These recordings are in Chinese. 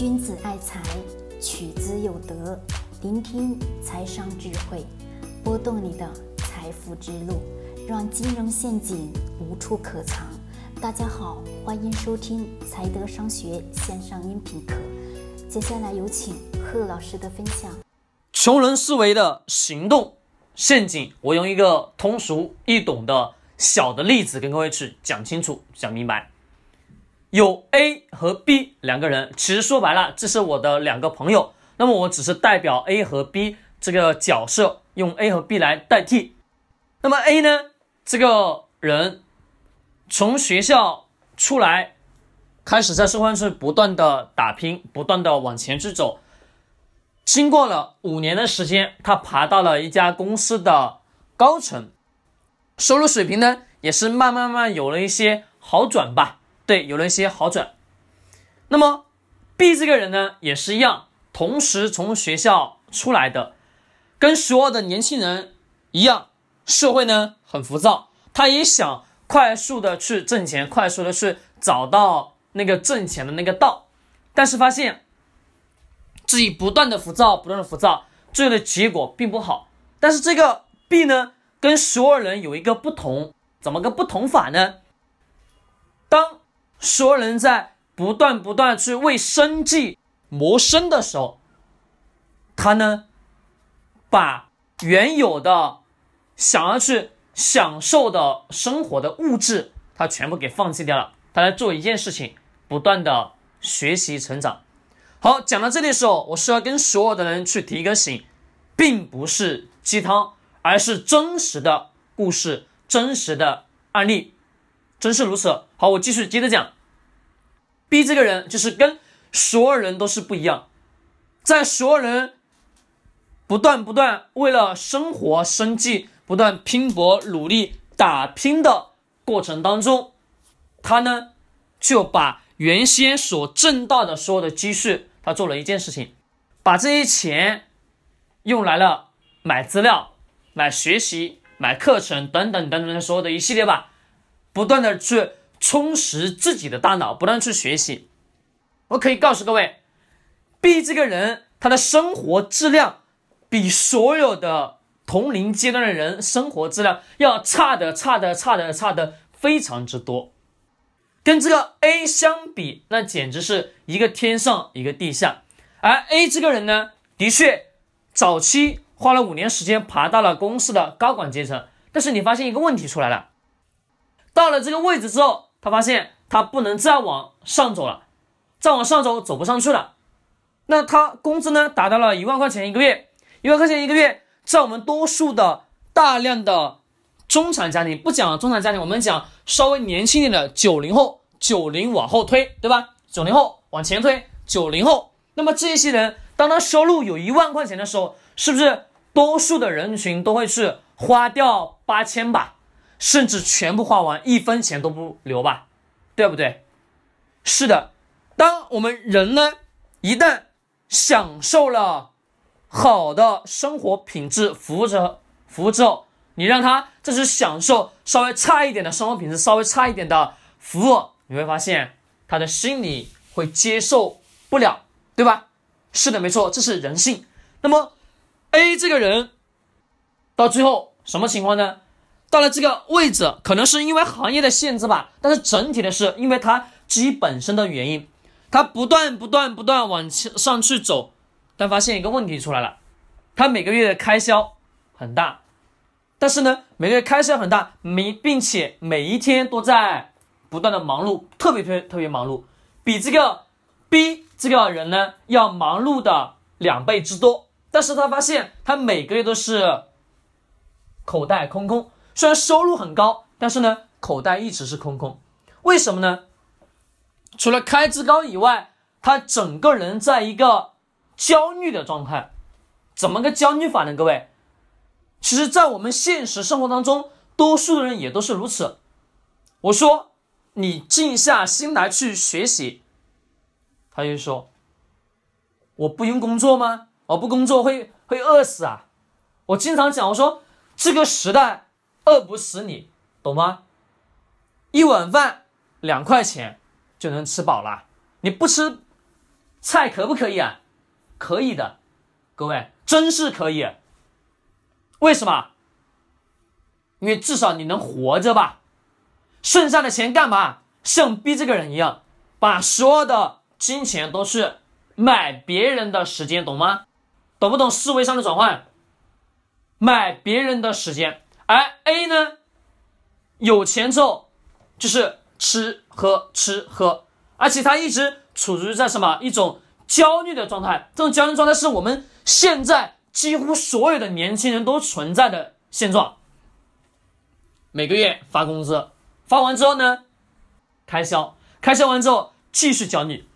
君子爱财，取之有德。聆听财商智慧，拨动你的财富之路，让金融陷阱无处可藏。大家好，欢迎收听财德商学线上音频课。接下来有请贺老师的分享。穷人思维的行动陷阱，我用一个通俗易懂的小的例子跟各位去讲清楚、讲明白。有 A 和 B 两个人，其实说白了，这是我的两个朋友。那么我只是代表 A 和 B 这个角色，用 A 和 B 来代替。那么 A 呢，这个人从学校出来，开始在社会上不断的打拼，不断的往前去走。经过了五年的时间，他爬到了一家公司的高层，收入水平呢，也是慢慢慢有了一些好转吧。对，有了一些好转。那么，B 这个人呢，也是一样，同时从学校出来的，跟所有的年轻人一样，社会呢很浮躁，他也想快速的去挣钱，快速的去找到那个挣钱的那个道，但是发现自己不断的浮躁，不断的浮躁，最后的结果并不好。但是这个 B 呢，跟所有人有一个不同，怎么个不同法呢？当所有人在不断不断去为生计谋生的时候，他呢，把原有的想要去享受的生活的物质，他全部给放弃掉了。他在做一件事情，不断的学习成长。好，讲到这里的时候，我是要跟所有的人去提一个醒，并不是鸡汤，而是真实的故事，真实的案例。真是如此。好，我继续接着讲。B 这个人就是跟所有人都是不一样，在所有人不断不断为了生活生计不断拼搏努力打拼的过程当中，他呢就把原先所挣到的所有的积蓄，他做了一件事情，把这些钱用来了买资料、买学习、买课程等等等等所有的一系列吧。不断的去充实自己的大脑，不断去学习。我可以告诉各位，B 这个人他的生活质量比所有的同龄阶段的人生活质量要差的差的差的差的非常之多。跟这个 A 相比，那简直是一个天上一个地下。而 A 这个人呢，的确早期花了五年时间爬到了公司的高管阶层，但是你发现一个问题出来了。到了这个位置之后，他发现他不能再往上走了，再往上走走不上去了。那他工资呢达到了一万块钱一个月，一万块钱一个月，在我们多数的大量的中产家庭，不讲中产家庭，我们讲稍微年轻一点的九零后，九零往后推，对吧？九零后往前推，九零后。那么这些人，当他收入有一万块钱的时候，是不是多数的人群都会去花掉八千吧？甚至全部花完，一分钱都不留吧，对不对？是的，当我们人呢，一旦享受了好的生活品质服务之后，服务之后，你让他这是享受稍微差一点的生活品质，稍微差一点的服务，你会发现他的心里会接受不了，对吧？是的，没错，这是人性。那么 A 这个人到最后什么情况呢？到了这个位置，可能是因为行业的限制吧，但是整体的是因为他自己本身的原因，他不断不断不断往上去走，但发现一个问题出来了，他每个月的开销很大，但是呢，每个月开销很大，每并且每一天都在不断的忙碌，特别特别特别忙碌，比这个 B 这个人呢要忙碌的两倍之多，但是他发现他每个月都是口袋空空。虽然收入很高，但是呢，口袋一直是空空。为什么呢？除了开支高以外，他整个人在一个焦虑的状态。怎么个焦虑法呢？各位，其实，在我们现实生活当中，多数的人也都是如此。我说，你静下心来去学习，他就说，我不用工作吗？我不工作会会饿死啊！我经常讲，我说这个时代。饿不死你，懂吗？一碗饭两块钱就能吃饱了，你不吃菜可不可以啊？可以的，各位，真是可以。为什么？因为至少你能活着吧。剩下的钱干嘛？像逼这个人一样，把所有的金钱都是买别人的时间，懂吗？懂不懂思维上的转换？买别人的时间，而 A 呢，有钱之后就是吃喝吃喝，而且他一直处于在什么一种焦虑的状态？这种焦虑状态是我们现在几乎所有的年轻人都存在的现状。每个月发工资，发完之后呢，开销，开销完之后继续焦虑。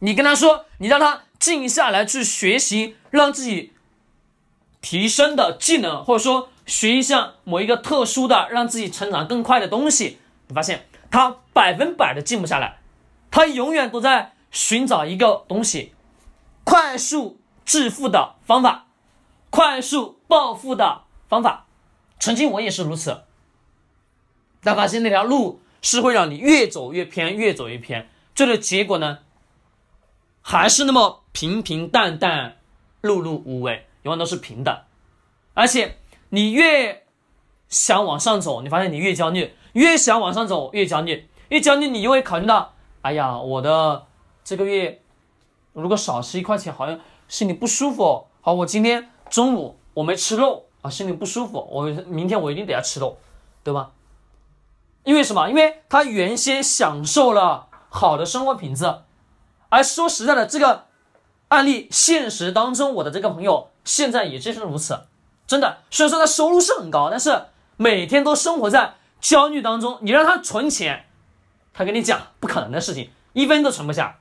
你跟他说，你让他静下来去学习，让自己。提升的技能，或者说学一项某一个特殊的让自己成长更快的东西，你发现他百分百的静不下来，他永远都在寻找一个东西，快速致富的方法，快速暴富的方法。曾经我也是如此，但发现那条路是会让你越走越偏，越走越偏，最后结果呢，还是那么平平淡淡，碌碌无为。永远都是平的，而且你越想往上走，你发现你越焦虑；越想往上走，越焦虑。越焦虑，你就会考虑到：哎呀，我的这个月如果少吃一块钱，好像心里不舒服。好，我今天中午我没吃肉啊，心里不舒服。我明天我一定得要吃肉，对吧？因为什么？因为他原先享受了好的生活品质，而说实在的，这个案例现实当中，我的这个朋友。现在也正是如此，真的。虽然说他收入是很高，但是每天都生活在焦虑当中。你让他存钱，他跟你讲不可能的事情，一分都存不下。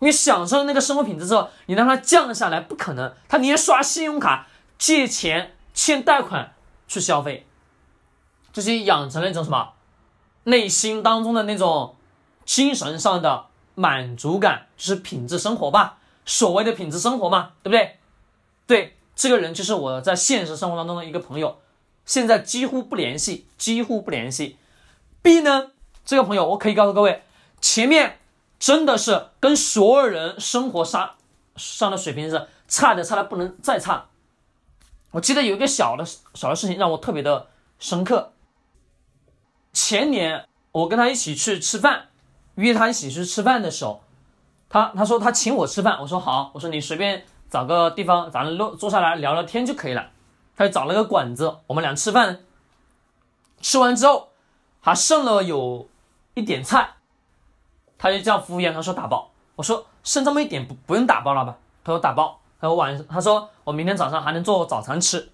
你享受那个生活品质之后，你让他降下来，不可能。他宁愿刷信用卡、借钱、欠贷款去消费，就是养成了一种什么内心当中的那种精神上的满足感，就是品质生活吧，所谓的品质生活嘛，对不对？对，这个人就是我在现实生活当中的一个朋友，现在几乎不联系，几乎不联系。B 呢，这个朋友我可以告诉各位，前面真的是跟所有人生活上上的水平是差的，差的不能再差。我记得有一个小的小的事情让我特别的深刻。前年我跟他一起去吃饭，约他一起去吃饭的时候，他他说他请我吃饭，我说好，我说你随便。找个地方，咱们坐坐下来聊聊天就可以了。他就找了个馆子，我们俩吃饭。吃完之后，还剩了有一点菜，他就叫服务员，他说打包。我说剩这么一点不不用打包了吧？他说打包。他说晚，他说我明天早上还能做早餐吃。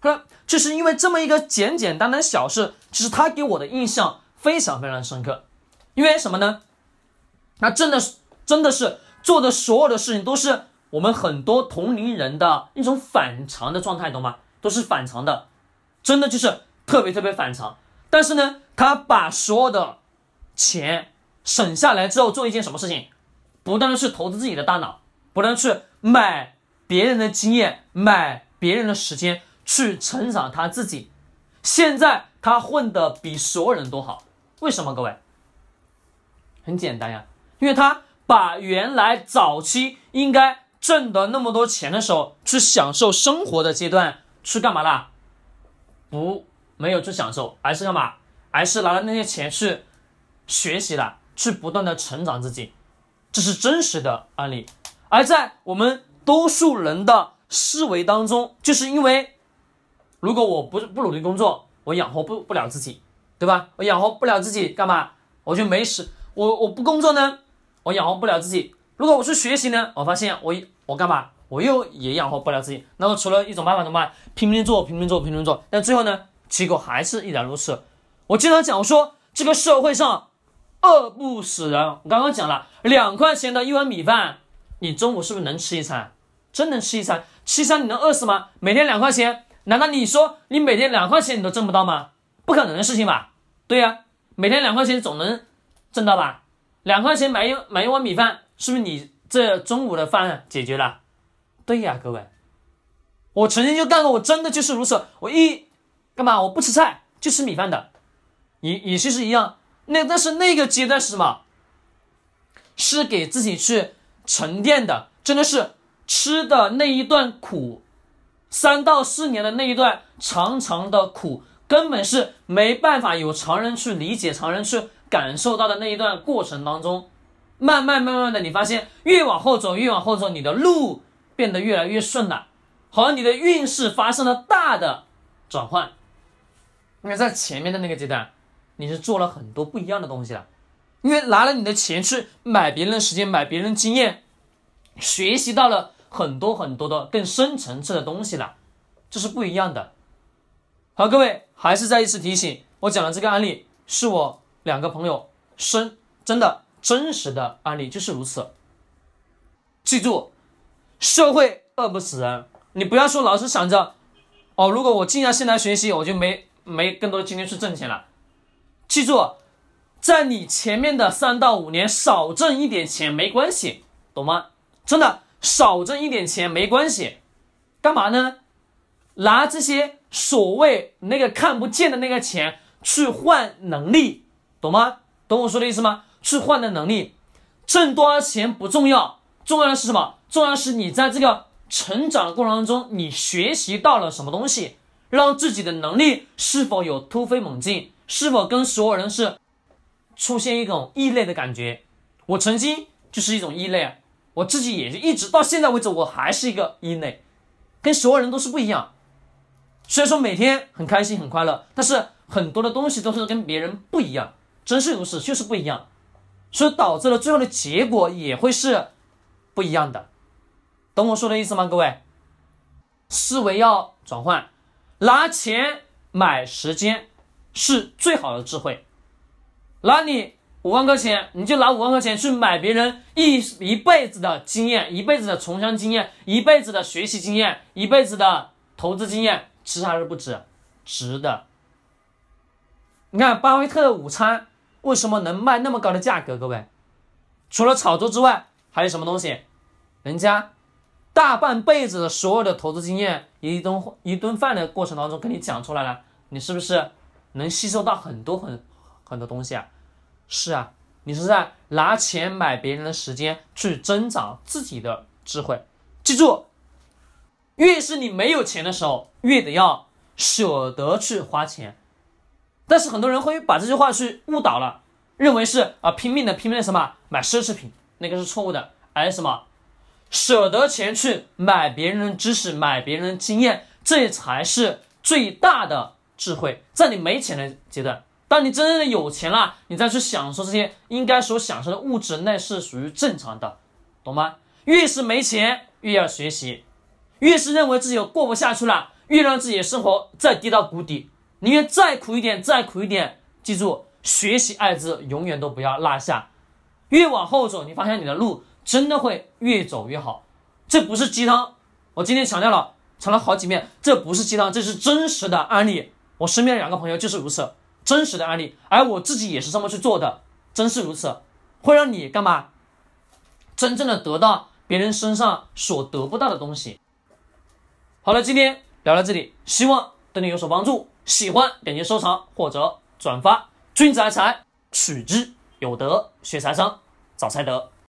他说就是因为这么一个简简单单小事，其实他给我的印象非常非常深刻。因为什么呢？他真的是真的是做的所有的事情都是。我们很多同龄人的一种反常的状态，懂吗？都是反常的，真的就是特别特别反常。但是呢，他把所有的钱省下来之后，做一件什么事情？不断的去投资自己的大脑，不断去买别人的经验，买别人的时间，去成长他自己。现在他混的比所有人都好，为什么？各位，很简单呀，因为他把原来早期应该。挣的那么多钱的时候，去享受生活的阶段，去干嘛啦？不，没有去享受，而是干嘛？而是拿了那些钱去学习了，去不断的成长自己，这是真实的案例。而在我们多数人的思维当中，就是因为，如果我不不努力工作，我养活不不了自己，对吧？我养活不了自己，干嘛？我就没事。我我不工作呢，我养活不了自己。如果我去学习呢，我发现我我干嘛？我又也养活不了自己。那么除了一种办法怎么办？拼命做，拼命做，拼命做。但最后呢，结果还是一然如此。我经常讲，我说这个社会上饿不死人。我刚刚讲了，两块钱的一碗米饭，你中午是不是能吃一餐？真能吃一餐？吃一餐你能饿死吗？每天两块钱，难道你说你每天两块钱你都挣不到吗？不可能的事情吧？对呀，每天两块钱总能挣到吧？两块钱买一买一碗米饭。是不是你这中午的饭解决了？对呀，各位，我曾经就干过，我真的就是如此。我一干嘛？我不吃菜，就吃米饭的，也也是是一样。那但是那个阶段是什么？是给自己去沉淀的，真的是吃的那一段苦，三到四年的那一段长长的苦，根本是没办法有常人去理解、常人去感受到的那一段过程当中，慢慢慢慢的，你发现越往后走，越往后走，你的路变得越来越顺了，好像你的运势发生了大的转换，因为在前面的那个阶段，你是做了很多不一样的东西了。因为拿了你的钱去买别人的时间，买别人经验，学习到了很多很多的更深层次的东西了，这是不一样的。好，各位还是再一次提醒，我讲的这个案例是我两个朋友生真的真实的案例，就是如此。记住，社会饿不死人，你不要说老是想着，哦，如果我静下心来学习，我就没没更多的精力去挣钱了。记住。在你前面的三到五年少挣一点钱没关系，懂吗？真的少挣一点钱没关系，干嘛呢？拿这些所谓那个看不见的那个钱去换能力，懂吗？懂我说的意思吗？去换的能力，挣多少钱不重要，重要的是什么？重要的是你在这个成长的过程当中，你学习到了什么东西，让自己的能力是否有突飞猛进，是否跟所有人是。出现一种异类的感觉，我曾经就是一种异类，我自己也就一直到现在为止，我还是一个异类，跟所有人都是不一样。虽然说每天很开心很快乐，但是很多的东西都是跟别人不一样，真是如此，就是不一样，所以导致了最后的结果也会是不一样的。懂我说的意思吗？各位，思维要转换，拿钱买时间是最好的智慧。拿你五万块钱，你就拿五万块钱去买别人一一辈子的经验，一辈子的从商经验，一辈子的学习经验，一辈子的投资经验，值还是不值？值的。你看巴菲特的午餐为什么能卖那么高的价格？各位，除了炒作之外，还有什么东西？人家大半辈子的所有的投资经验，一顿一顿饭的过程当中跟你讲出来了，你是不是能吸收到很多很？很多东西啊，是啊，你是在拿钱买别人的时间去增长自己的智慧。记住，越是你没有钱的时候，越得要舍得去花钱。但是很多人会把这句话去误导了，认为是啊拼命的拼命的什么买奢侈品，那个是错误的。而什么舍得钱去买别人的知识，买别人的经验，这才是最大的智慧。在你没钱的阶段。当你真正的有钱了，你再去享受这些应该所享受的物质，那是属于正常的，懂吗？越是没钱，越要学习；越是认为自己过不下去了，越让自己的生活再跌到谷底，宁愿再苦一点，再苦一点。记住，学习二字永远都不要落下。越往后走，你发现你的路真的会越走越好。这不是鸡汤，我今天强调了，强调好几遍，这不是鸡汤，这是真实的案例。我身边两个朋友就是如此。真实的案例，而我自己也是这么去做的，真是如此，会让你干嘛？真正的得到别人身上所得不到的东西。好了，今天聊到这里，希望对你有所帮助。喜欢点击收藏或者转发。君子爱财，取之有德；学财商，找财德。